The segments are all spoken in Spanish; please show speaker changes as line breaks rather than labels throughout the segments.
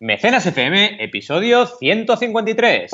Mecenas FM, episodio 153.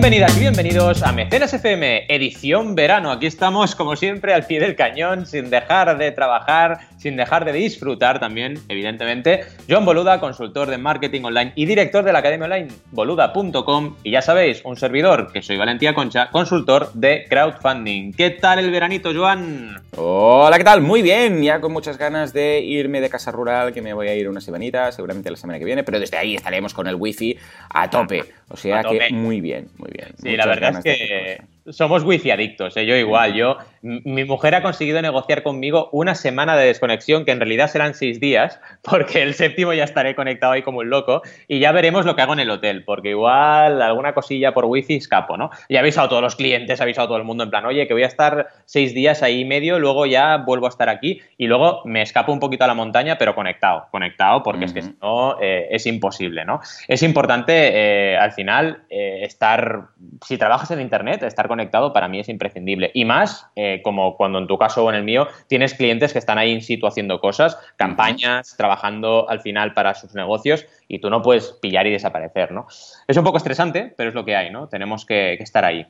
Bienvenidas y bienvenidos a Mecenas FM, edición verano. Aquí estamos, como siempre, al pie del cañón, sin dejar de trabajar, sin dejar de disfrutar también, evidentemente. John Boluda, consultor de marketing online y director de la academia online boluda.com. Y ya sabéis, un servidor, que soy Valentía Concha, consultor de crowdfunding. ¿Qué tal el veranito, Joan?
Hola, ¿qué tal? Muy bien, ya con muchas ganas de irme de casa rural, que me voy a ir una semanita, seguramente la semana que viene, pero desde ahí estaremos con el wifi a tope. O sea que muy bien, muy bien.
Sí, la verdad es que somos wifi adictos, ¿eh? yo igual. Yo, mi mujer ha conseguido negociar conmigo una semana de desconexión, que en realidad serán seis días, porque el séptimo ya estaré conectado ahí como un loco, y ya veremos lo que hago en el hotel, porque igual alguna cosilla por wifi escapo, ¿no? Y he avisado a todos los clientes, he avisado a todo el mundo en plan, oye, que voy a estar seis días ahí y medio, luego ya vuelvo a estar aquí, y luego me escapo un poquito a la montaña, pero conectado, conectado, porque es que si no, eh, es imposible, ¿no? Es importante, eh, al final, eh, estar, si trabajas en Internet, estar conectado para mí es imprescindible. Y más, eh, como cuando en tu caso o en el mío, tienes clientes que están ahí in situ haciendo cosas, campañas, trabajando al final para sus negocios y tú no puedes pillar y desaparecer, ¿no? Es un poco estresante, pero es lo que hay, ¿no? Tenemos que, estar ahí.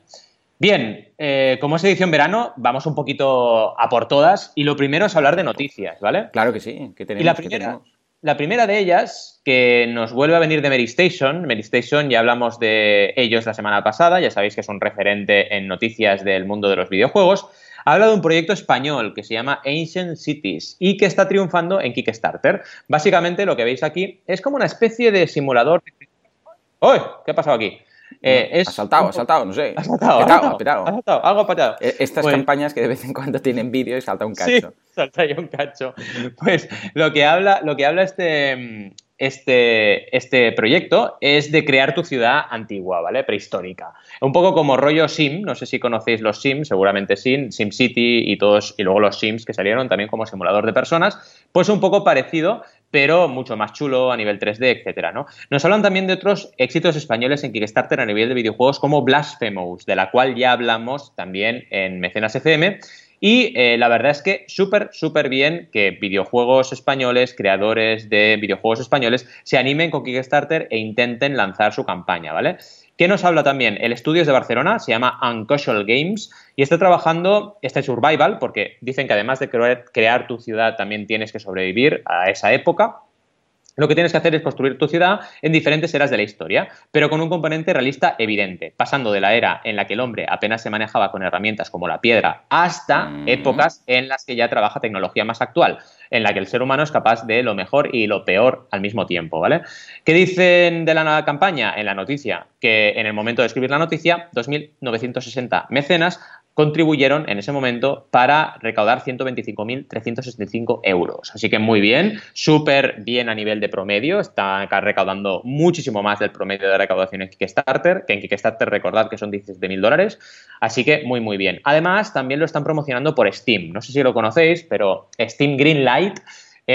Bien, eh, como es edición verano, vamos un poquito a por todas y lo primero es hablar de noticias, ¿vale?
Claro que sí, que tenemos.
Y la primera, la primera de ellas, que nos vuelve a venir de Mary Station. Mary Station, ya hablamos de ellos la semana pasada, ya sabéis que es un referente en noticias del mundo de los videojuegos. Habla de un proyecto español que se llama Ancient Cities y que está triunfando en Kickstarter. Básicamente lo que veis aquí es como una especie de simulador. ¡Uy! ¿Qué ha pasado aquí?
Eh, es ha saltado, ha saltado, no sé.
Ha saltado,
petado,
petado. Ha saltado, algo patado.
E, estas pues campañas que de vez en cuando tienen vídeo y salta un cacho.
Sí, salta ahí un cacho. Pues lo que habla, lo que habla este, este, este proyecto es de crear tu ciudad antigua, ¿vale? Prehistórica. Un poco como rollo Sim, no sé si conocéis los Sims, seguramente Sim, Sim City y todos, y luego los Sims que salieron también como simulador de personas, pues un poco parecido, pero mucho más chulo a nivel 3D, etcétera, ¿no? Nos hablan también de otros éxitos españoles en Kickstarter a nivel de videojuegos como Blasphemous, de la cual ya hablamos también en Mecenas FM, y eh, la verdad es que súper, súper bien que videojuegos españoles, creadores de videojuegos españoles, se animen con Kickstarter e intenten lanzar su campaña, ¿vale? ¿Qué nos habla también? El estudio es de Barcelona, se llama Uncasual Games y está trabajando este survival, porque dicen que además de crear tu ciudad también tienes que sobrevivir a esa época lo que tienes que hacer es construir tu ciudad en diferentes eras de la historia, pero con un componente realista evidente, pasando de la era en la que el hombre apenas se manejaba con herramientas como la piedra hasta mm. épocas en las que ya trabaja tecnología más actual, en la que el ser humano es capaz de lo mejor y lo peor al mismo tiempo, ¿vale? ¿Qué dicen de la nueva campaña? En la noticia, que en el momento de escribir la noticia, 2.960 mecenas contribuyeron en ese momento para recaudar 125.365 euros. Así que muy bien, súper bien a nivel de promedio, está recaudando muchísimo más del promedio de recaudación en Kickstarter, que en Kickstarter recordad que son 17.000 dólares, así que muy muy bien. Además, también lo están promocionando por Steam, no sé si lo conocéis, pero Steam Greenlight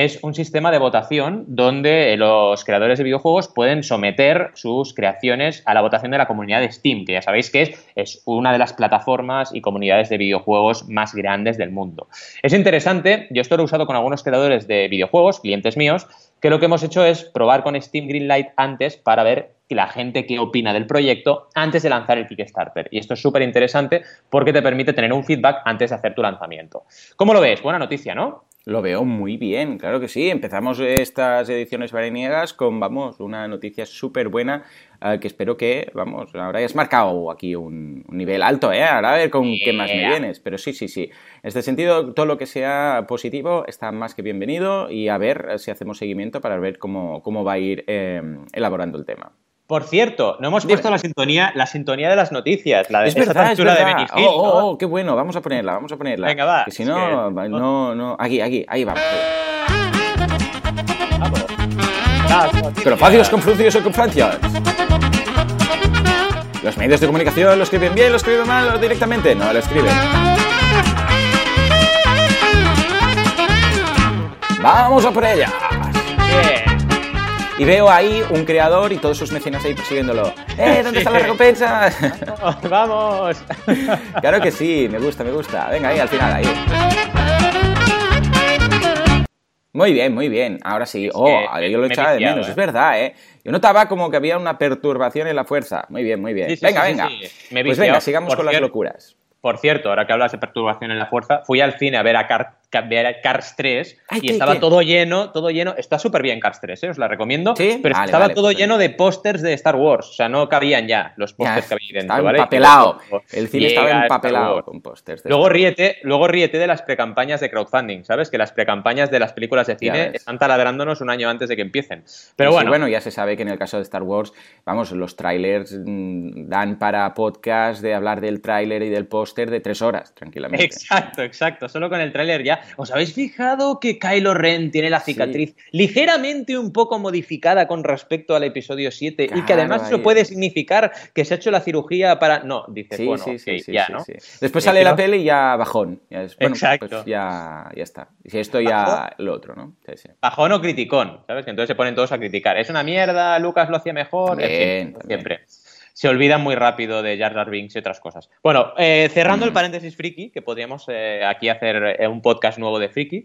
es un sistema de votación donde los creadores de videojuegos pueden someter sus creaciones a la votación de la comunidad de Steam, que ya sabéis que es, es una de las plataformas y comunidades de videojuegos más grandes del mundo. Es interesante, yo esto lo he usado con algunos creadores de videojuegos, clientes míos, que lo que hemos hecho es probar con Steam Greenlight antes para ver la gente qué opina del proyecto antes de lanzar el Kickstarter. Y esto es súper interesante porque te permite tener un feedback antes de hacer tu lanzamiento. ¿Cómo lo ves? Buena noticia, ¿no?
Lo veo muy bien, claro que sí. Empezamos estas ediciones veraniegas con, vamos, una noticia súper buena eh, que espero que, vamos, ahora ya has marcado aquí un, nivel alto, ¿eh? Ahora a ver con qué más me vienes. Pero sí, sí, sí. En este sentido, todo lo que sea positivo está más que bienvenido y a ver si hacemos seguimiento para ver cómo, cómo va a ir eh, elaborando el tema.
Por cierto, no hemos puesto la sintonía, la sintonía de las noticias, la de
es verdad, es verdad. de Benny oh, oh, oh, qué bueno, vamos a ponerla, vamos a ponerla.
Venga, va.
Que si no, no, no, aquí, aquí, ahí vamos. vamos. Pero facios con fruncios o con francias. Los medios de comunicación lo escriben bien, lo escriben mal o directamente no lo escriben. Vamos a por ella. Y veo ahí un creador y todos sus mecenas ahí persiguiéndolo. ¡Eh, ¿dónde está la recompensa?
¡Vamos!
claro que sí, me gusta, me gusta. Venga, ahí, al final, ahí. Muy bien, muy bien. Ahora sí. Oh, yo lo echaba de menos, es ¿eh? verdad, ¿eh? Yo notaba como que había una perturbación en la fuerza. Muy bien, muy bien. venga, venga. pues venga, sigamos con las locuras.
Por cierto, ahora que hablas de perturbación en la fuerza, fui al cine a ver a Car Cars 3 y estaba todo lleno, todo lleno. Está súper bien Cars 3, ¿eh? os la recomiendo. Pero estaba todo pues lleno de pósters de Star Wars. O sea, no cabían ya los pósters que había dentro.
¿vale? empapelado. El cine estaba empapelado con pósters.
Luego ríete, luego ríete de las precampañas de crowdfunding, ¿sabes? Que las precampañas de las películas de cine están taladrándonos un año antes de que empiecen. Pero bueno.
bueno, ya se sabe que en el caso de Star Wars, vamos, los trailers mm, dan para podcast de hablar del tráiler y del póster de tres horas, tranquilamente.
Exacto, exacto. Solo con el tráiler ya ¿Os habéis fijado que Kylo Ren tiene la cicatriz ligeramente un poco modificada con respecto al episodio 7 y que además eso puede significar que se ha hecho la cirugía para... No, dice, bueno, ya, ¿no?
Después sale la peli y ya bajón. Pues Exacto. ya, ya está. Y si esto ya lo otro, ¿no?
Bajón o criticón, ¿sabes? Que entonces se ponen todos a criticar. Es una mierda, Lucas lo hacía mejor, siempre se olvidan muy rápido de Jar Jar Binks y otras cosas. Bueno, eh, cerrando el paréntesis friki, que podríamos eh, aquí hacer eh, un podcast nuevo de friki,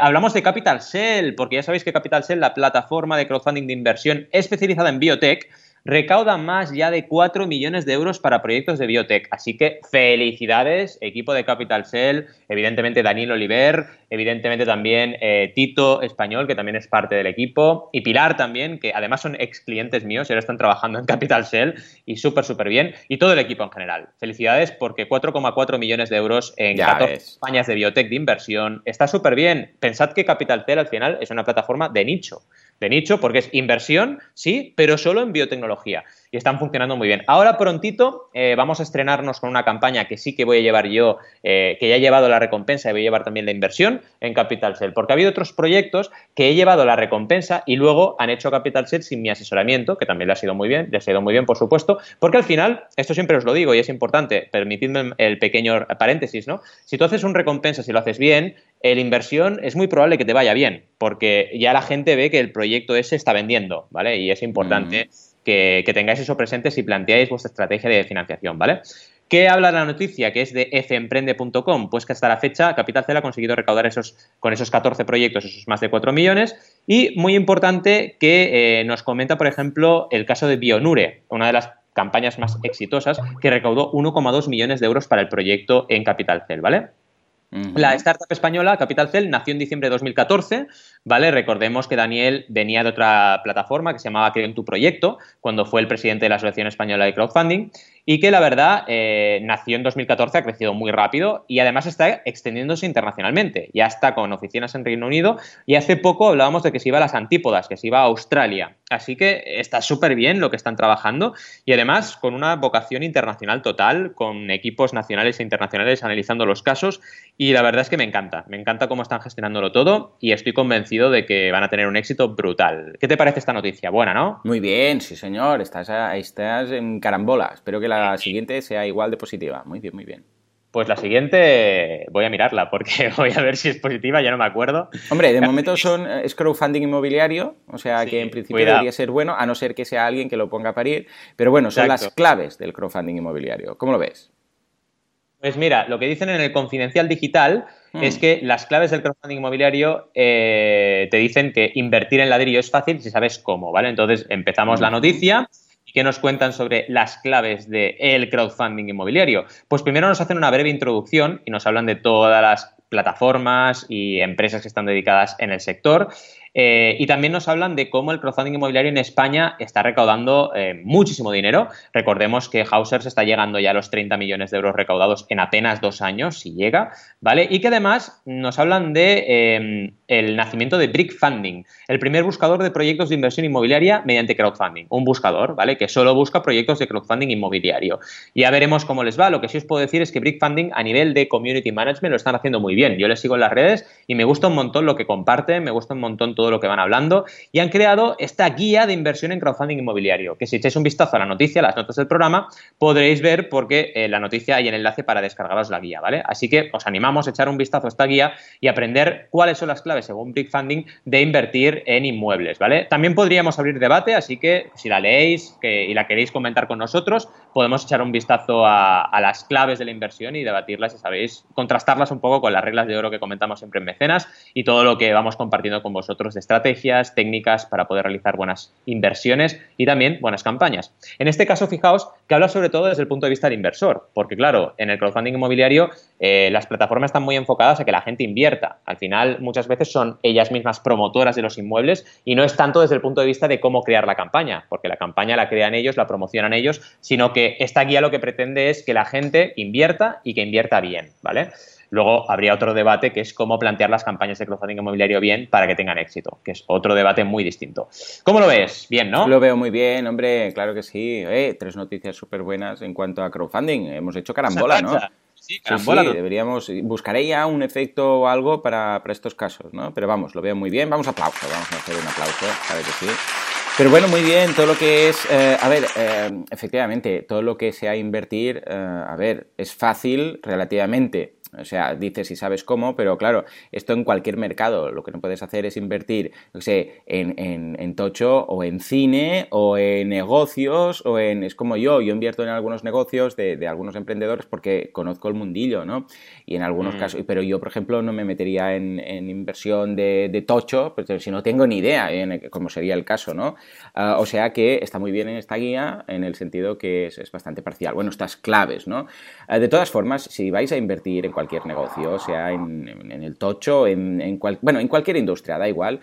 hablamos de Capital Cell, porque ya sabéis que Capital Cell, la plataforma de crowdfunding de inversión especializada en biotech, recauda más ya de 4 millones de euros para proyectos de biotech. Así que felicidades, equipo de Capital Cell, evidentemente Daniel Oliver, evidentemente también eh, Tito Español, que también es parte del equipo, y Pilar también, que además son ex clientes míos y ahora están trabajando en Capital Cell y súper, súper bien, y todo el equipo en general. Felicidades porque 4,4 millones de euros en 14 campañas de biotech de inversión está súper bien. Pensad que Capital Cell al final es una plataforma de nicho de nicho, porque es inversión, sí, pero solo en biotecnología. Y están funcionando muy bien. Ahora prontito eh, vamos a estrenarnos con una campaña que sí que voy a llevar yo, eh, que ya he llevado la recompensa y voy a llevar también la inversión en Capital Cell. Porque ha habido otros proyectos que he llevado la recompensa y luego han hecho Capital Cell sin mi asesoramiento, que también le ha sido muy bien, le ha sido muy bien, por supuesto. Porque al final, esto siempre os lo digo y es importante, permitidme el pequeño paréntesis, ¿no? Si tú haces un recompensa, si lo haces bien, la inversión es muy probable que te vaya bien, porque ya la gente ve que el proyecto ese está vendiendo, ¿vale? Y es importante que, tengáis eso presente si planteáis vuestra estrategia de financiación, ¿vale? ¿Qué habla la noticia? Que es de femprende.com. Pues que hasta la fecha Capital Cel ha conseguido recaudar esos, con esos 14 proyectos esos más de 4 millones. Y muy importante que eh, nos comenta, por ejemplo, el caso de Bionure, una de las campañas más exitosas, que recaudó 1,2 millones de euros para el proyecto en Capital Cel, ¿vale? La startup española, Capital Cell, nació en diciembre de 2014, ¿vale? Recordemos que Daniel venía de otra plataforma que se llamaba Creo en tu proyecto, cuando fue el presidente de la Asociación Española de Crowdfunding, y que la verdad eh, nació en 2014, ha crecido muy rápido y además está extendiéndose internacionalmente. Ya está con oficinas en Reino Unido y hace poco hablábamos de que se iba a las antípodas, que se iba a Australia. Así que está súper bien lo que están trabajando y además con una vocación internacional total, con equipos nacionales e internacionales analizando los casos y la verdad es que me encanta, me encanta cómo están gestionándolo todo y estoy convencido de que van a tener un éxito brutal. ¿Qué te parece esta noticia? Buena, ¿no?
Muy bien, sí señor, estás, estás en carambola. Espero que la siguiente sea igual de positiva. Muy bien, muy bien.
Pues la siguiente voy a mirarla porque voy a ver si es positiva, ya no me acuerdo.
Hombre, de momento son, es crowdfunding inmobiliario, o sea que en principio debería ser bueno, a no ser que sea alguien que lo ponga a parir. Pero bueno, son las claves del crowdfunding inmobiliario. ¿Cómo lo ves?
Pues mira, lo que dicen en el confidencial digital hmm. es que las claves del crowdfunding inmobiliario eh, te dicen que invertir en ladrillo es fácil si sabes cómo, ¿vale? Entonces empezamos la noticia ¿Qué nos cuentan sobre las claves del crowdfunding inmobiliario? Pues primero nos hacen una breve introducción y nos hablan de todas las plataformas y empresas que están dedicadas en el sector. Eh, y también nos hablan de cómo el crowdfunding inmobiliario en España está recaudando eh, muchísimo dinero. Recordemos que Hausers está llegando ya a los 30 millones de euros recaudados en apenas dos años, si llega, ¿vale? Y que además nos hablan de em, el nacimiento de Brick Funding, el primer buscador de proyectos de inversión inmobiliaria mediante crowdfunding. Un buscador, ¿vale? Que solo busca proyectos de crowdfunding inmobiliario. Ya veremos cómo les va. Lo que sí os puedo decir es que Brick Funding a nivel de community management lo están haciendo muy bien bien. Yo les sigo en las redes y me gusta un montón lo que comparten, me gusta un montón todo lo que van hablando y han creado esta guía de inversión en crowdfunding inmobiliario, que si echáis un vistazo a la noticia, a las notas del programa, podréis ver porque en la noticia hay el enlace para descargaros la guía, ¿vale? Así que os animamos a echar un vistazo a esta guía y aprender cuáles son las claves, según Big Funding, de invertir en inmuebles, ¿vale? También podríamos abrir debate, así que si la leéis y la queréis comentar con nosotros, podemos echar un vistazo a, a las claves de la inversión y debatirlas, y sabéis, contrastarlas un poco con las reglas de oro que comentamos siempre en y todo lo que vamos compartiendo con vosotros de estrategias, técnicas para poder realizar buenas inversiones y también buenas campañas. En este caso, fijaos que habla sobre todo desde el punto de vista del inversor, porque claro, en el crowdfunding inmobiliario eh, las plataformas están muy enfocadas a que la gente invierta. Al final, muchas veces son ellas mismas promotoras de los inmuebles y no es tanto desde el punto de vista de cómo crear la campaña, porque la campaña la crean ellos, la promocionan ellos, sino que esta guía lo que pretende es que la gente invierta y que invierta bien, ¿vale? Luego habría otro debate que es cómo plantear las campañas de crowdfunding inmobiliario bien para que tengan éxito, que es otro debate muy distinto. ¿Cómo lo ves? Bien, ¿no?
Lo veo muy bien, hombre, claro que sí. Eh, tres noticias súper buenas en cuanto a crowdfunding. Hemos hecho carambola, ¿no? Sí, carambola. Sí, deberíamos, buscaré ya un efecto o algo para, estos casos, ¿no? Pero vamos, lo veo muy bien. Vamos a aplauso, vamos a hacer un aplauso, claro que sí. Pero bueno, muy bien, todo lo que es, eh, a ver, eh, efectivamente, todo lo que sea invertir, a ver, es fácil relativamente o sea, dices si sabes cómo, pero claro, esto en cualquier mercado. Lo que no puedes hacer es invertir, no sé, en, en, tocho o en cine o en negocios o en... Es como yo, yo invierto en algunos negocios de, de algunos emprendedores porque conozco el mundillo, ¿no? Y en algunos mm. casos, pero yo, por ejemplo, no me metería en, en inversión de, de, tocho, pues, si no tengo ni idea, en, como sería el caso, ¿no? Ah, o sea que está muy bien en esta guía en el sentido que es, es bastante parcial. Bueno, estas claves, ¿no? Ah, de todas formas, si vais a invertir en cualquier negocio, sea en, el tocho, en, en bueno, en cualquier industria, da igual,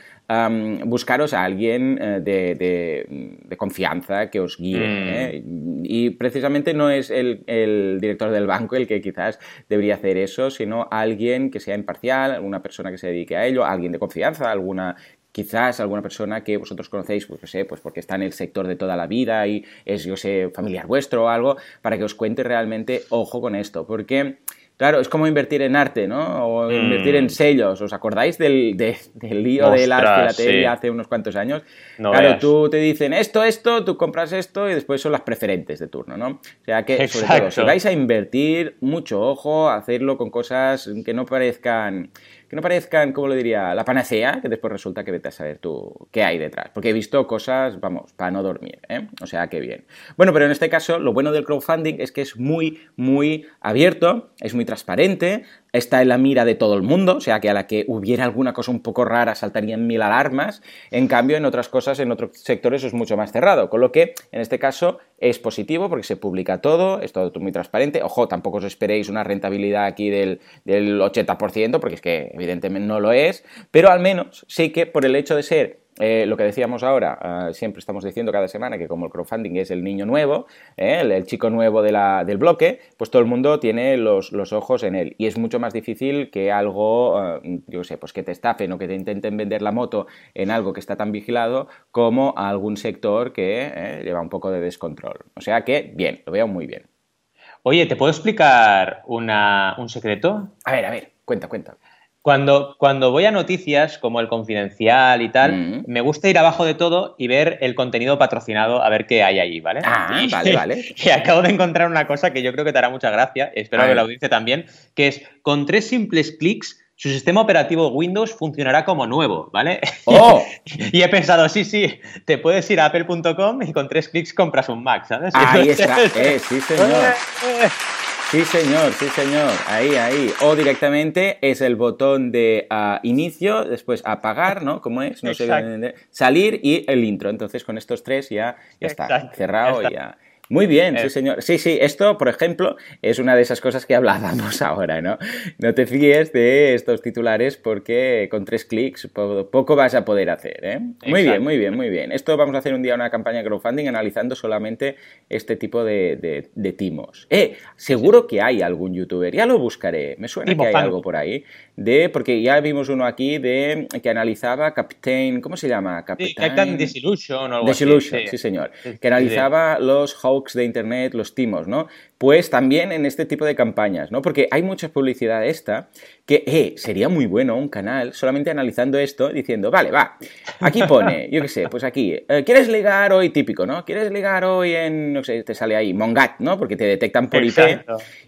buscaros a alguien eh, de, confianza que os guíe. Mm. ¿eh? Y precisamente no es el, director del banco el que quizás debería hacer eso, sino alguien que sea imparcial, alguna persona que se dedique a ello, alguien de confianza, alguna quizás alguna persona que vosotros conocéis, pues, sé, pues porque está en el sector de toda la vida y es, yo sé, familiar vuestro o algo, para que os cuente realmente, ojo con esto, porque Claro, es como invertir en arte, ¿no? O invertir en mm. sellos. ¿Os acordáis del, del lío de la filatelia hace unos cuantos años? claro, tú te dicen esto, esto, tú compras esto y después son las preferentes de turno, ¿no? O sea que, sobre todo, si vais a invertir, mucho ojo, hacerlo con cosas que no parezcan que no parezcan, como lo diría, la panacea, que después resulta que vete a saber tú qué hay detrás. Porque he visto cosas, vamos, para no dormir, ¿eh? O sea, qué bien. Bueno, pero en este caso, lo bueno del crowdfunding es que es muy, muy abierto, es muy transparente, está en la mira de todo el mundo, o sea que a la que hubiera alguna cosa un poco rara saltarían mil alarmas, en cambio en otras cosas, en otros sectores es mucho más cerrado, con lo que en este caso es positivo porque se publica todo, es todo muy transparente, ojo, tampoco os esperéis una rentabilidad aquí del, del 80%, porque es que evidentemente no lo es, pero al menos sí que por el hecho de ser eh, lo que decíamos ahora, ah, siempre estamos diciendo cada semana que como el crowdfunding es el niño nuevo, eh, el, chico nuevo del bloque, pues todo el mundo tiene los, ojos en él. Y es mucho más difícil que algo, ah, yo sé, pues que te estafen o que te intenten vender la moto en algo que está tan vigilado como a algún sector que eh, lleva un poco de descontrol. O sea que, bien, lo veo muy bien.
Oye, ¿te puedo explicar un secreto?
A ver, a ver, cuenta, cuenta.
Cuando, cuando voy a noticias como el confidencial y tal, mm. me gusta ir abajo de todo y ver el contenido patrocinado, a ver qué hay allí, ¿vale?
Ah, vale, vale.
Y acabo de encontrar una cosa que yo creo que te hará mucha gracia, espero que la audiencia también, que es con tres simples clics su sistema operativo Windows funcionará como nuevo, ¿vale?
¡Oh!
y he pensado, sí, sí, te puedes ir a apple.com y con tres clics compras un Mac, ¿sabes?
Ahí está, eh, sí, señor. Sí, señor, sí, señor. Ahí, ahí. O directamente es el botón de uh, inicio, después apagar, ¿no? ¿Cómo es? No sé. Salir y el intro. Entonces, con estos tres ya, ya está cerrado y ya. Muy bien, sí, eh. señor. Sí, sí, esto, por ejemplo, es una de esas cosas que hablábamos ahora, ¿no? No te fíes de estos titulares porque con tres clics poco vas a poder hacer, ¿eh? Muy bien, muy bien, muy bien. Esto vamos a hacer un día una campaña de crowdfunding analizando solamente este tipo de, de, timos. Eh, seguro que hay algún youtuber, ya lo buscaré, me suena que hay algo por ahí, de, porque ya vimos uno aquí de que analizaba Captain, ¿cómo se llama?
Captain, Disillusion o algo
Disillusion, sí. señor. Que analizaba los blogs de internet, los timos, ¿no? Pues también en este tipo de campañas, ¿no? Porque hay mucha publicidad esta que, eh, sería muy bueno un canal solamente analizando esto, diciendo, vale, va, aquí pone, yo qué sé, pues aquí, eh, ¿quieres ligar hoy típico, ¿no? ¿Quieres ligar hoy en, no sé, te sale ahí, Mongat, ¿no? Porque te detectan por IP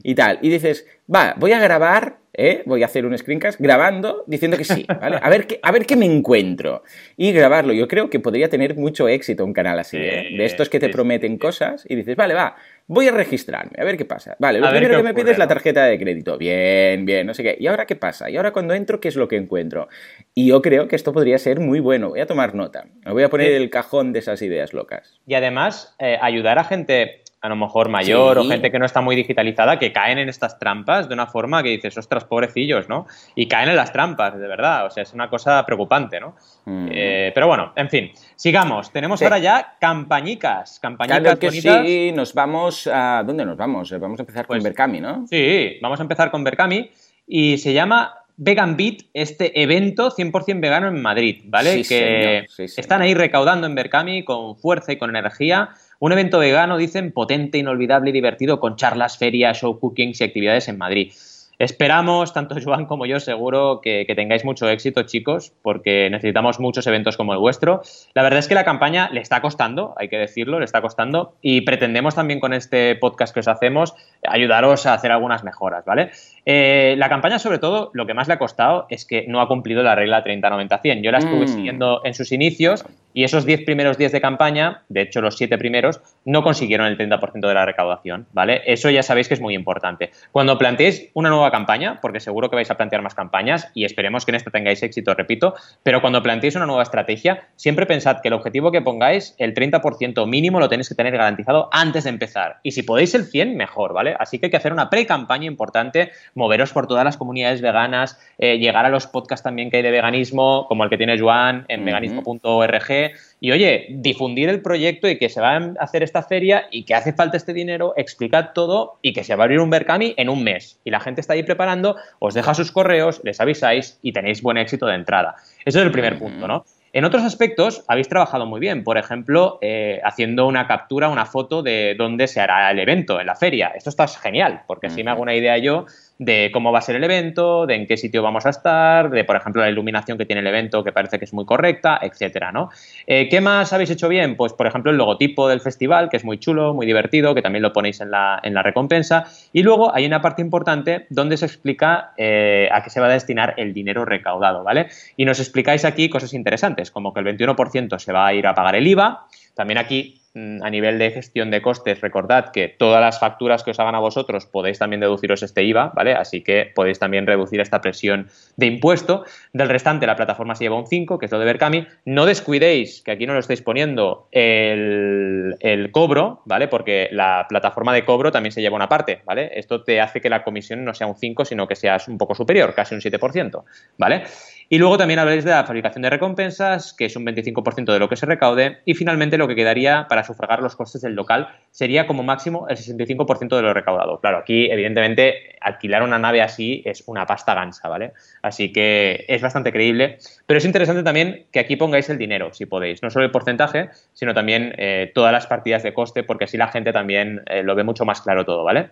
y tal. Y dices, va, voy a grabar ¿eh? voy a hacer un screencast grabando diciendo que sí, ¿vale? A ver, qué, a ver qué me encuentro. Y grabarlo. Yo creo que podría tener mucho éxito un canal así, ¿eh? De estos que te prometen cosas y dices, vale, va, voy a registrarme, a ver qué pasa. Vale, lo primero que me pides es la tarjeta de crédito. Bien, bien, no sé qué. ¿Y ahora qué pasa? ¿Y ahora cuando entro, qué es lo que encuentro? Y yo creo que esto podría ser muy bueno. Voy a tomar nota. Me voy a poner el cajón de esas ideas locas.
Y además, eh, ayudar a gente a lo mejor mayor o gente que no está muy digitalizada que caen en estas trampas de una forma que dices, ostras, pobrecillos, ¿no? Y caen en las trampas, de verdad. O sea, es una cosa preocupante, ¿no? Mm. Eh, pero bueno, en fin, sigamos. Tenemos ahora ya campañicas. Campañicas
que sí, nos vamos a... ¿Dónde nos vamos? Vamos a empezar con Berkami, pues ¿no?
Sí, vamos a empezar con Berkami y se llama Vegan Beat, este evento 100% vegano en Madrid, ¿vale? que están ahí recaudando en Berkami con fuerza y con energía un evento vegano, dicen, potente, inolvidable y divertido con charlas, ferias, show cookings y actividades en Madrid. Esperamos, tanto Joan como yo, seguro que, tengáis mucho éxito, chicos, porque necesitamos muchos eventos como el vuestro. La verdad es que la campaña le está costando, hay que decirlo, le está costando, y pretendemos también con este podcast que os hacemos ayudaros a hacer algunas mejoras, ¿vale? Eh, la campaña, sobre todo, lo que más le ha costado es que no ha cumplido la regla 30-90-100. Yo la estuve mm. siguiendo en sus inicios y esos 10 primeros días de campaña, de hecho los 7 primeros, no consiguieron el 30% de la recaudación, ¿vale? Eso ya sabéis que es muy importante. Cuando planteéis una nueva campaña, porque seguro que vais a plantear más campañas y esperemos que en esta tengáis éxito, repito, pero cuando planteéis una nueva estrategia, siempre pensad que el objetivo que pongáis, el 30% mínimo, lo tenéis que tener garantizado antes de empezar. Y si podéis el 100, mejor, ¿vale? Así que hay que hacer una pre-campaña importante, moveros por todas las comunidades veganas, eh, llegar a los podcasts también que hay de veganismo, como el que tiene Joan en veganismo.org y oye, difundir el proyecto y que se va a hacer esta feria y que hace falta este dinero, explicad todo y que se va a abrir un Berkami en un mes. Y la gente está ahí preparando, os deja sus correos, les avisáis y tenéis buen éxito de entrada. Ese es el primer punto, ¿no? En otros aspectos habéis trabajado muy bien, por ejemplo, eh, haciendo una captura, una foto de dónde se hará el evento, en la feria. Esto está genial, porque así me hago una idea yo de cómo va a ser el evento, de en qué sitio vamos a estar, de, por ejemplo, la iluminación que tiene el evento, que parece que es muy correcta, etcétera, ¿no? Eh, ¿Qué más habéis hecho bien? Pues, por ejemplo, el logotipo del festival, que es muy chulo, muy divertido, que también lo ponéis en la, en la recompensa. Y luego hay una parte importante donde se explica eh, a qué se va a destinar el dinero recaudado, ¿vale? Y nos explicáis aquí cosas interesantes, como que el 21% se va a ir a pagar el IVA, también aquí Mm, a nivel de gestión de costes, recordad que todas las facturas que os hagan a vosotros podéis también deduciros este IVA, ¿vale? Así que podéis también reducir esta presión de impuesto. Del restante, la plataforma se lleva un 5, que es lo de Berkami. No descuidéis, que aquí no lo estáis poniendo, el, cobro, ¿vale? Porque la plataforma de cobro también se lleva una parte, ¿vale? Esto te hace que la comisión no sea un 5, sino que sea un poco superior, casi un 7%, ¿vale? Y luego también habláis de la fabricación de recompensas, que es un 25% de lo que se recaude. Y finalmente lo que quedaría para sufragar los costes del local sería como máximo el 65% de lo recaudado. Claro, aquí evidentemente alquilar una nave así es una pasta gansa, ¿vale? Así que es bastante creíble. Pero es interesante también que aquí pongáis el dinero, si podéis. No solo el porcentaje, sino también eh, todas las partidas de coste, porque así la gente también eh, lo ve mucho más claro todo, ¿vale?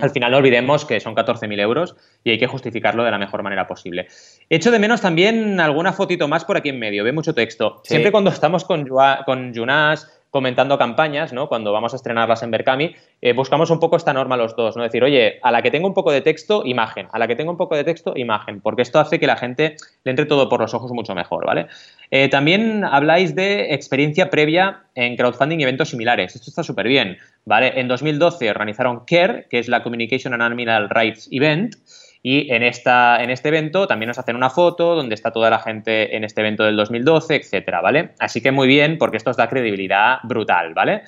Al final no olvidemos que son 14.000 euros y hay que justificarlo de la mejor manera posible. Echo de menos también alguna fotito más por aquí en medio, ve mucho texto. Siempre cuando estamos con, con Junas, comentando campañas, ¿no? Cuando vamos a estrenarlas en Berkami, eh, buscamos un poco esta norma los dos, ¿no? Decir, oye, a la que tengo un poco de texto, imagen, a la que tengo un poco de texto, imagen, porque esto hace que la gente le entre todo por los ojos mucho mejor, ¿vale? Eh, también habláis de experiencia previa en crowdfunding y eventos similares. Esto está súper bien, ¿vale? En 2012 organizaron CARE, que es la Communication and Animal Rights Event, y en, esta, en este evento también nos hacen una foto donde está toda la gente en este evento del 2012, etcétera, ¿vale? Así que muy bien, porque esto os da credibilidad brutal, ¿vale?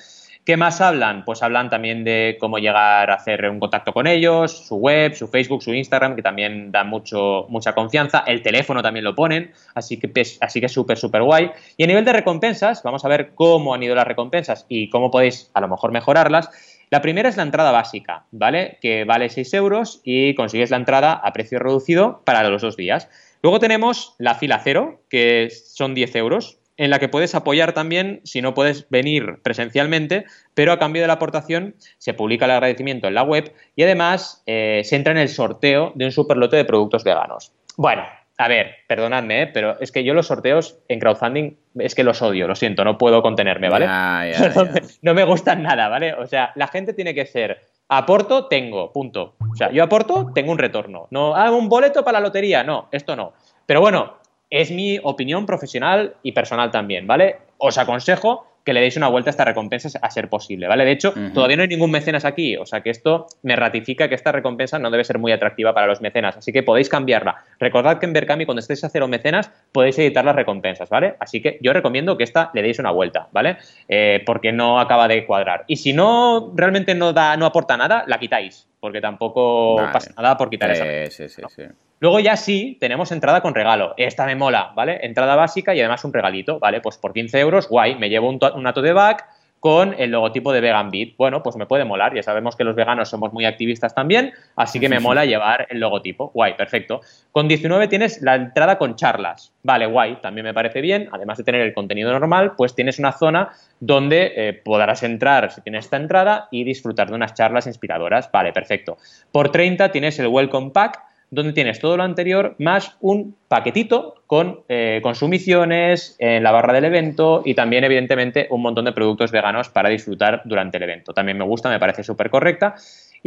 ¿Qué más hablan? Pues hablan también de cómo llegar a hacer un contacto con ellos, su web, su Facebook, su Instagram, que también da mucho, mucha confianza. El teléfono también lo ponen, así que, así que es súper, súper guay. Y a nivel de recompensas, vamos a ver cómo han ido las recompensas y cómo podéis a lo mejor mejorarlas. La primera es la entrada básica, ¿vale? Que vale 6 euros y consigues la entrada a precio reducido para los dos días. Luego tenemos la fila cero, que son 10 euros. en la que puedes apoyar también si no puedes venir presencialmente, pero a cambio de la aportación se publica el agradecimiento en la web y además eh, se entra en el sorteo de un superlote de productos veganos. Bueno, a ver, perdonadme, ¿eh? pero es que yo los sorteos en crowdfunding es que los odio, lo siento, no puedo contenerme, ¿vale? no, me, gustan nada, ¿vale? O sea, la gente tiene que ser aporto, tengo, punto. O sea, yo aporto, tengo un retorno. No, hago ah, un boleto para la lotería, no, esto no. Pero bueno, es mi opinión profesional y personal también, ¿vale? Os aconsejo que le deis una vuelta a estas recompensas a ser posible, ¿vale? De hecho, todavía no hay ningún mecenas aquí, o sea que esto me ratifica que esta recompensa no debe ser muy atractiva para los mecenas, así que podéis cambiarla. Recordad que en Berkami, cuando estéis a cero mecenas, podéis editar las recompensas, ¿vale? Así que yo recomiendo que esta le deis una vuelta, ¿vale? Eh, porque no acaba de cuadrar. Y si no realmente no da, no aporta nada, la quitáis, porque tampoco pasa nada por quitar esa. Sí, sí, sí. Luego ya sí, tenemos entrada con regalo. Esta me mola, ¿vale? Entrada básica y además un regalito, ¿vale? Pues por 15 euros, guay, me llevo un, un de bag con el logotipo de Vegan Beat. Bueno, pues me puede molar. Ya sabemos que los veganos somos muy activistas también, así que me mola llevar el logotipo. Guay, perfecto. Con 19 tienes la entrada con charlas. Vale, guay, también me parece bien. Además de tener el contenido normal, pues tienes una zona donde eh, podrás entrar si tienes esta entrada y disfrutar de unas charlas inspiradoras. Vale, perfecto. Por 30 tienes el Welcome Pack donde tienes todo lo anterior más un paquetito con eh, consumiciones en la barra del evento y también, evidentemente, un montón de productos veganos para disfrutar durante el evento. También me gusta, me parece súper correcta.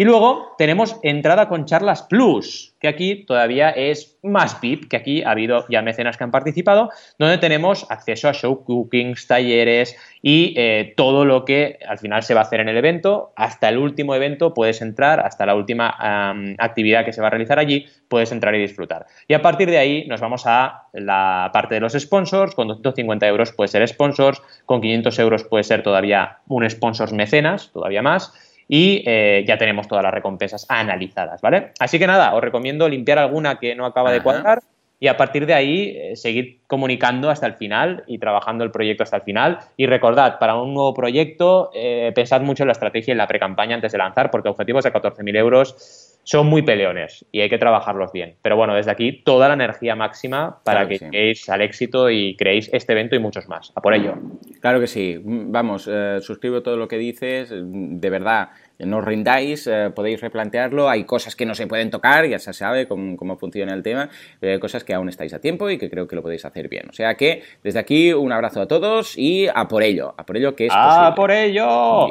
Y luego tenemos entrada con charlas plus, que aquí todavía es más VIP, que aquí ha habido ya mecenas que han participado, donde tenemos acceso a show cookings, talleres y eh, todo lo que al final se va a hacer en el evento. Hasta el último evento puedes entrar, hasta la última actividad que se va a realizar allí, puedes entrar y disfrutar. Y a partir de ahí nos vamos a la parte de los sponsors. Con 250 euros puede ser sponsors, con 500 euros puede ser todavía un sponsors mecenas, todavía más y eh, ya tenemos todas las recompensas analizadas, ¿vale? Así que nada, os recomiendo limpiar alguna que no acaba de cuadrar y a partir de ahí eh, seguir comunicando hasta el final y trabajando el proyecto hasta el final. Y recordad, para un nuevo proyecto, eh, pensad mucho en la estrategia y en la pre-campaña antes de lanzar, porque objetivos de 14.000 euros son muy peleones y hay que trabajarlos bien. Pero bueno, desde aquí toda la energía máxima para que lleguéis al éxito y creéis este evento y muchos más. A por ello.
Claro que sí. Vamos, eh, suscribo todo lo que dices. De verdad, no os rindáis, eh, podéis replantearlo. Hay cosas que no se pueden tocar, ya se sabe cómo, funciona el tema, pero hay cosas que aún estáis a tiempo y que creo que lo podéis hacer bien. O sea que desde aquí un abrazo a todos y a por ello, a por ello que es
¡A por ello!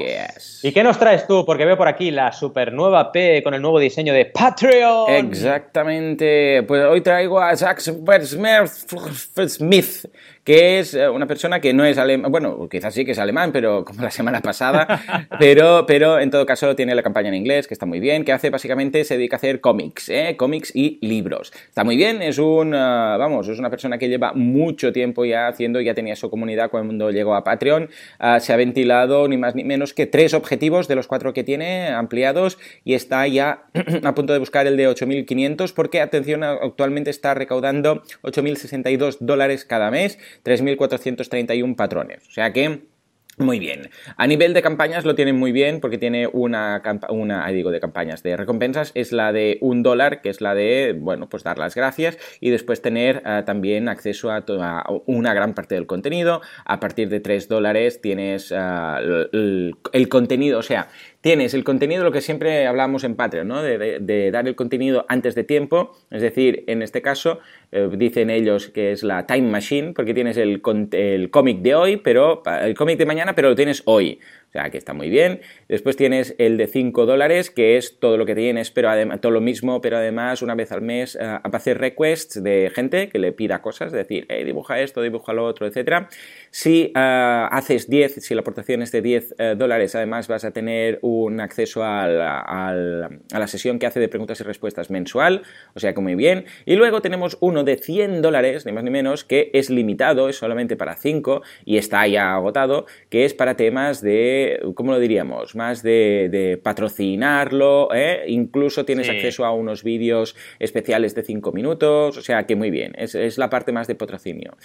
¿Y qué nos traes tú? Porque veo por aquí la super nueva P con el nuevo diseño de Patreon.
Exactamente. Pues hoy traigo a Zach Smith, que es eh, una persona que no es alemán, bueno, quizás sí que es alemán, pero como la semana pasada, pero, pero en todo caso tiene la campaña en inglés, que está muy bien, que hace básicamente, se dedica a hacer cómics, ¿eh? cómics y libros. Está muy bien, es un, eh, vamos, es una persona que lleva mucho tiempo ya haciendo, ya tenía su comunidad cuando llegó a Patreon, se ha ventilado ni más ni menos que tres objetivos de los cuatro que tiene ampliados y está ya a punto de buscar el de 8.500 porque, atención, actualmente está recaudando 8.062 dólares cada mes 3.431 patrones. O sea que muy bien. A nivel de campañas lo tienen muy bien porque tiene una, una digo, de campañas de recompensas, es la de un dólar, que es la de, bueno, pues dar las gracias y después tener eh, también acceso a, toda, una gran parte del contenido. A partir de 3 dólares tienes eh, el, contenido, o sea, tienes el contenido, lo que siempre hablamos en Patreon, ¿no? De, dar el contenido antes de tiempo, es decir, en este caso eh, dicen ellos que es la time machine, porque tienes el, el cómic de hoy, pero el cómic de mañana, pero lo tienes hoy. O sea, que está muy bien. Después tienes el de 5 dólares, que es todo lo que tienes, pero además, todo lo mismo, pero además una vez al mes uh, hacer requests de gente que le pida cosas, es decir, hey, dibuja esto, dibuja lo otro, etc. Si uh, haces 10, si la aportación es de 10 uh, dólares, además vas a tener un acceso a la, a la sesión que hace de preguntas y respuestas mensual, o sea que muy bien. Y luego tenemos uno de 100 dólares, ni más ni menos, que es limitado, es solamente para 5 y está ya agotado, que es para temas de de, ¿cómo lo diríamos? Más de, patrocinarlo, ¿eh? incluso tienes acceso a unos vídeos especiales de 5 minutos, o sea que muy bien, es, la parte más de patrocinio.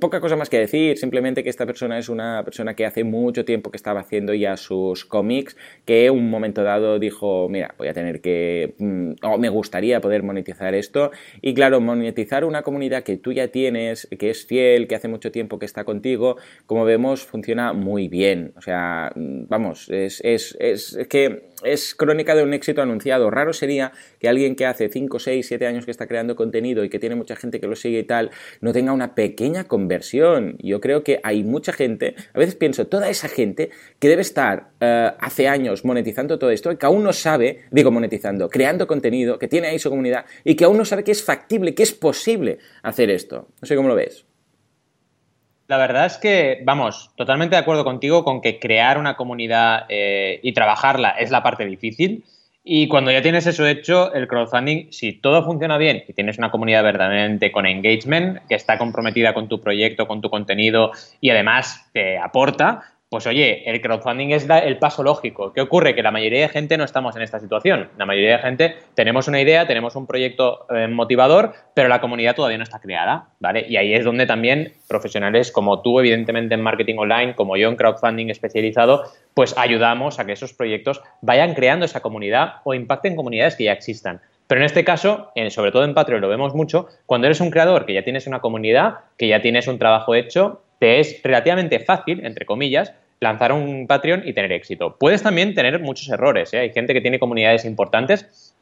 poca cosa más que decir, simplemente que esta persona es una persona que hace mucho tiempo que estaba haciendo ya sus cómics, que un momento dado dijo, mira, voy a tener que, mm, o me gustaría poder monetizar esto, y claro, monetizar una comunidad que tú ya tienes, que es fiel, que hace mucho tiempo que está contigo, como vemos, funciona muy bien. O sea, vamos, es, que es crónica de un éxito anunciado. Raro sería que alguien que hace 5, 6, 7 años que está creando contenido y que tiene mucha gente que lo sigue y tal, no tenga una pequeña conversión. Yo creo que hay mucha gente, a veces pienso, toda esa gente que debe estar eh, hace años monetizando todo esto, que aún no sabe, digo monetizando, creando contenido, que tiene ahí su comunidad y que aún no sabe que es factible, que es posible hacer esto. No sé cómo lo ves.
La verdad es que, vamos, totalmente de acuerdo contigo con que crear una comunidad eh, y trabajarla es la parte difícil. Y cuando ya tienes eso hecho, el crowdfunding, si todo funciona bien y tienes una comunidad verdaderamente con engagement, que está comprometida con tu proyecto, con tu contenido y además te aporta, pues oye, el crowdfunding es el paso lógico. ¿Qué ocurre? Que la mayoría de gente no estamos en esta situación. La mayoría de gente tenemos una idea, tenemos un proyecto eh, motivador, pero la comunidad todavía no está creada, ¿vale? Y ahí es donde también profesionales como tú, evidentemente en marketing online, como yo en crowdfunding especializado, pues ayudamos a que esos proyectos vayan creando esa comunidad o impacten comunidades que ya existan. Pero en este caso, sobre todo en Patreon lo vemos mucho, cuando eres un creador que ya tienes una comunidad, que ya tienes un trabajo hecho, te es relativamente fácil, entre comillas, lanzar un Patreon y tener éxito. Puedes también tener muchos errores. ¿eh? Hay gente que tiene comunidades importantes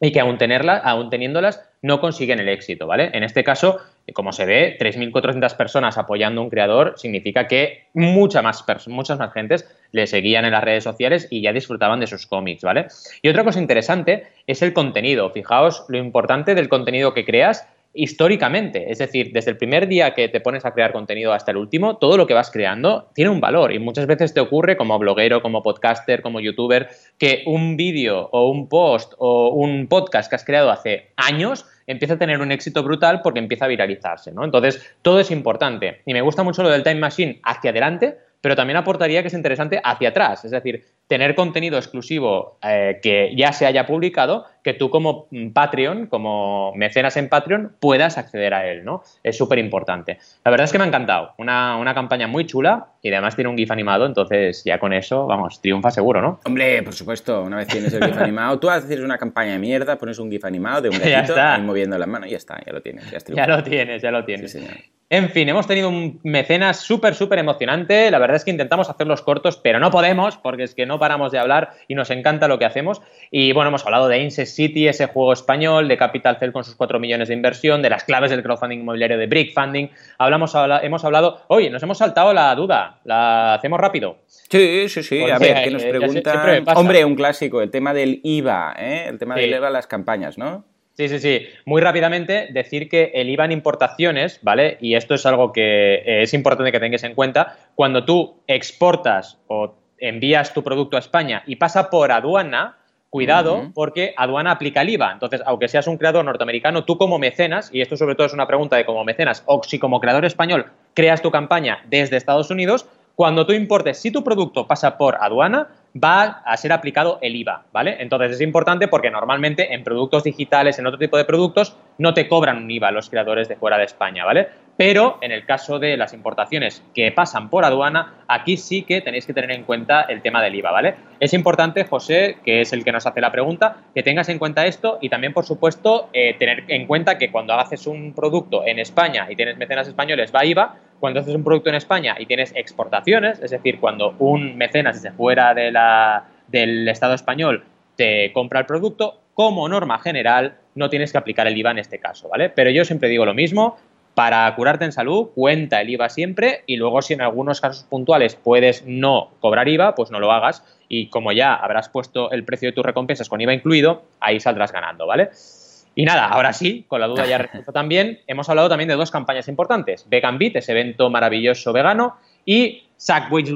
y que aún, tenerlas, aún teniéndolas no consiguen el éxito, ¿vale? En este caso, como se ve, 3.400 personas apoyando a un creador significa que mucha más muchas más gentes le seguían en las redes sociales y ya disfrutaban de sus cómics, ¿vale? Y otra cosa interesante es el contenido. Fijaos lo importante del contenido que creas históricamente. Es decir, desde el primer día que te pones a crear contenido hasta el último, todo lo que vas creando tiene un valor y muchas veces te ocurre como bloguero, como podcaster, como youtuber, que un vídeo o un post o un podcast que has creado hace años empieza a tener un éxito brutal porque empieza a viralizarse, ¿no? Entonces, todo es importante. Y me gusta mucho lo del Time Machine hacia adelante, pero también aportaría que es interesante hacia atrás, es decir, tener contenido exclusivo eh, que ya se haya publicado, que tú como Patreon, como mecenas en Patreon, puedas acceder a él, ¿no? Es súper importante. La verdad es que me ha encantado, una, una, campaña muy chula y además tiene un GIF animado, entonces ya con eso, vamos, triunfa seguro, ¿no?
Hombre, por supuesto, una vez tienes el GIF animado, tú haces una campaña de mierda, pones un GIF animado de un gatito ahí moviendo las manos y ya está, ya lo tienes.
Ya, ya lo tienes, ya lo tienes. Sí, en fin, hemos tenido un mecenas súper, súper emocionante. La verdad es que intentamos hacerlos cortos, pero no podemos, porque es que no paramos de hablar y nos encanta lo que hacemos. Y bueno, hemos hablado de Inset City, ese juego español, de Capital Cell con sus 4 millones de inversión, de las claves del crowdfunding inmobiliario de Brick Funding. Hablamos, hemos hablado. Oye, nos hemos saltado la duda. ¿La hacemos rápido?
Sí, sí, sí. a ver, ¿qué nos preguntan? Hombre, un clásico, el tema del IVA, ¿eh? El tema del IVA en las campañas, ¿no?
Sí, sí, sí. Muy rápidamente decir que el IVA en importaciones, ¿vale? Y esto es algo que eh, es importante que tengas en cuenta. Cuando tú exportas o envías tu producto a España y pasa por aduana, cuidado porque aduana aplica el IVA. Entonces, aunque seas un creador norteamericano, tú como mecenas, y esto sobre todo es una pregunta de como mecenas, o si como creador español creas tu campaña desde Estados Unidos, cuando tú importes, si tu producto pasa por aduana, va a ser aplicado el IVA, ¿vale? Entonces es importante porque normalmente en productos digitales, en otro tipo de productos, no te cobran un IVA los creadores de fuera de España, ¿vale? Pero en el caso de las importaciones que pasan por aduana, aquí sí que tenéis que tener en cuenta el tema del IVA, ¿vale? Es importante, José, que es el que nos hace la pregunta, que tengas en cuenta esto y también, por supuesto, eh, tener en cuenta que cuando haces un producto en España y tienes mecenas españoles, va IVA, cuando haces un producto en España y tienes exportaciones, es decir, cuando un mecenas desde fuera de la, del Estado español te compra el producto, como norma general no tienes que aplicar el IVA en este caso, ¿vale? Pero yo siempre digo lo mismo, para curarte en salud, cuenta el IVA siempre y luego si en algunos casos puntuales puedes no cobrar IVA, pues no lo hagas y como ya habrás puesto el precio de tus recompensas con IVA incluido, ahí saldrás ganando, ¿vale? Y nada, ahora sí, con la duda ya resuelta también, hemos hablado también de dos campañas importantes. Vegan Beat, ese evento maravilloso vegano, y Sackwich,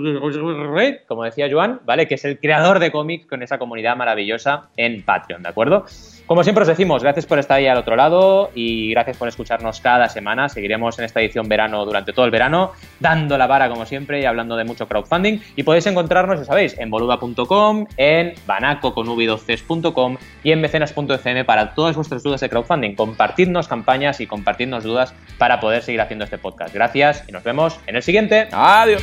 como decía Joan, ¿vale? Que es el creador de cómics con esa comunidad maravillosa en Patreon, ¿de acuerdo? Como siempre os decimos, gracias por estar ahí al otro lado y gracias por escucharnos cada semana. Seguiremos en esta edición verano durante todo el verano dando la vara como siempre y hablando de mucho crowdfunding. Y podéis encontrarnos, ya sabéis, en boluda.com, en banaco con y en mecenas.fm para todas vuestras dudas de crowdfunding. Compartidnos campañas y compartidnos dudas para poder seguir haciendo este podcast. Gracias y nos vemos en el siguiente.
Adiós.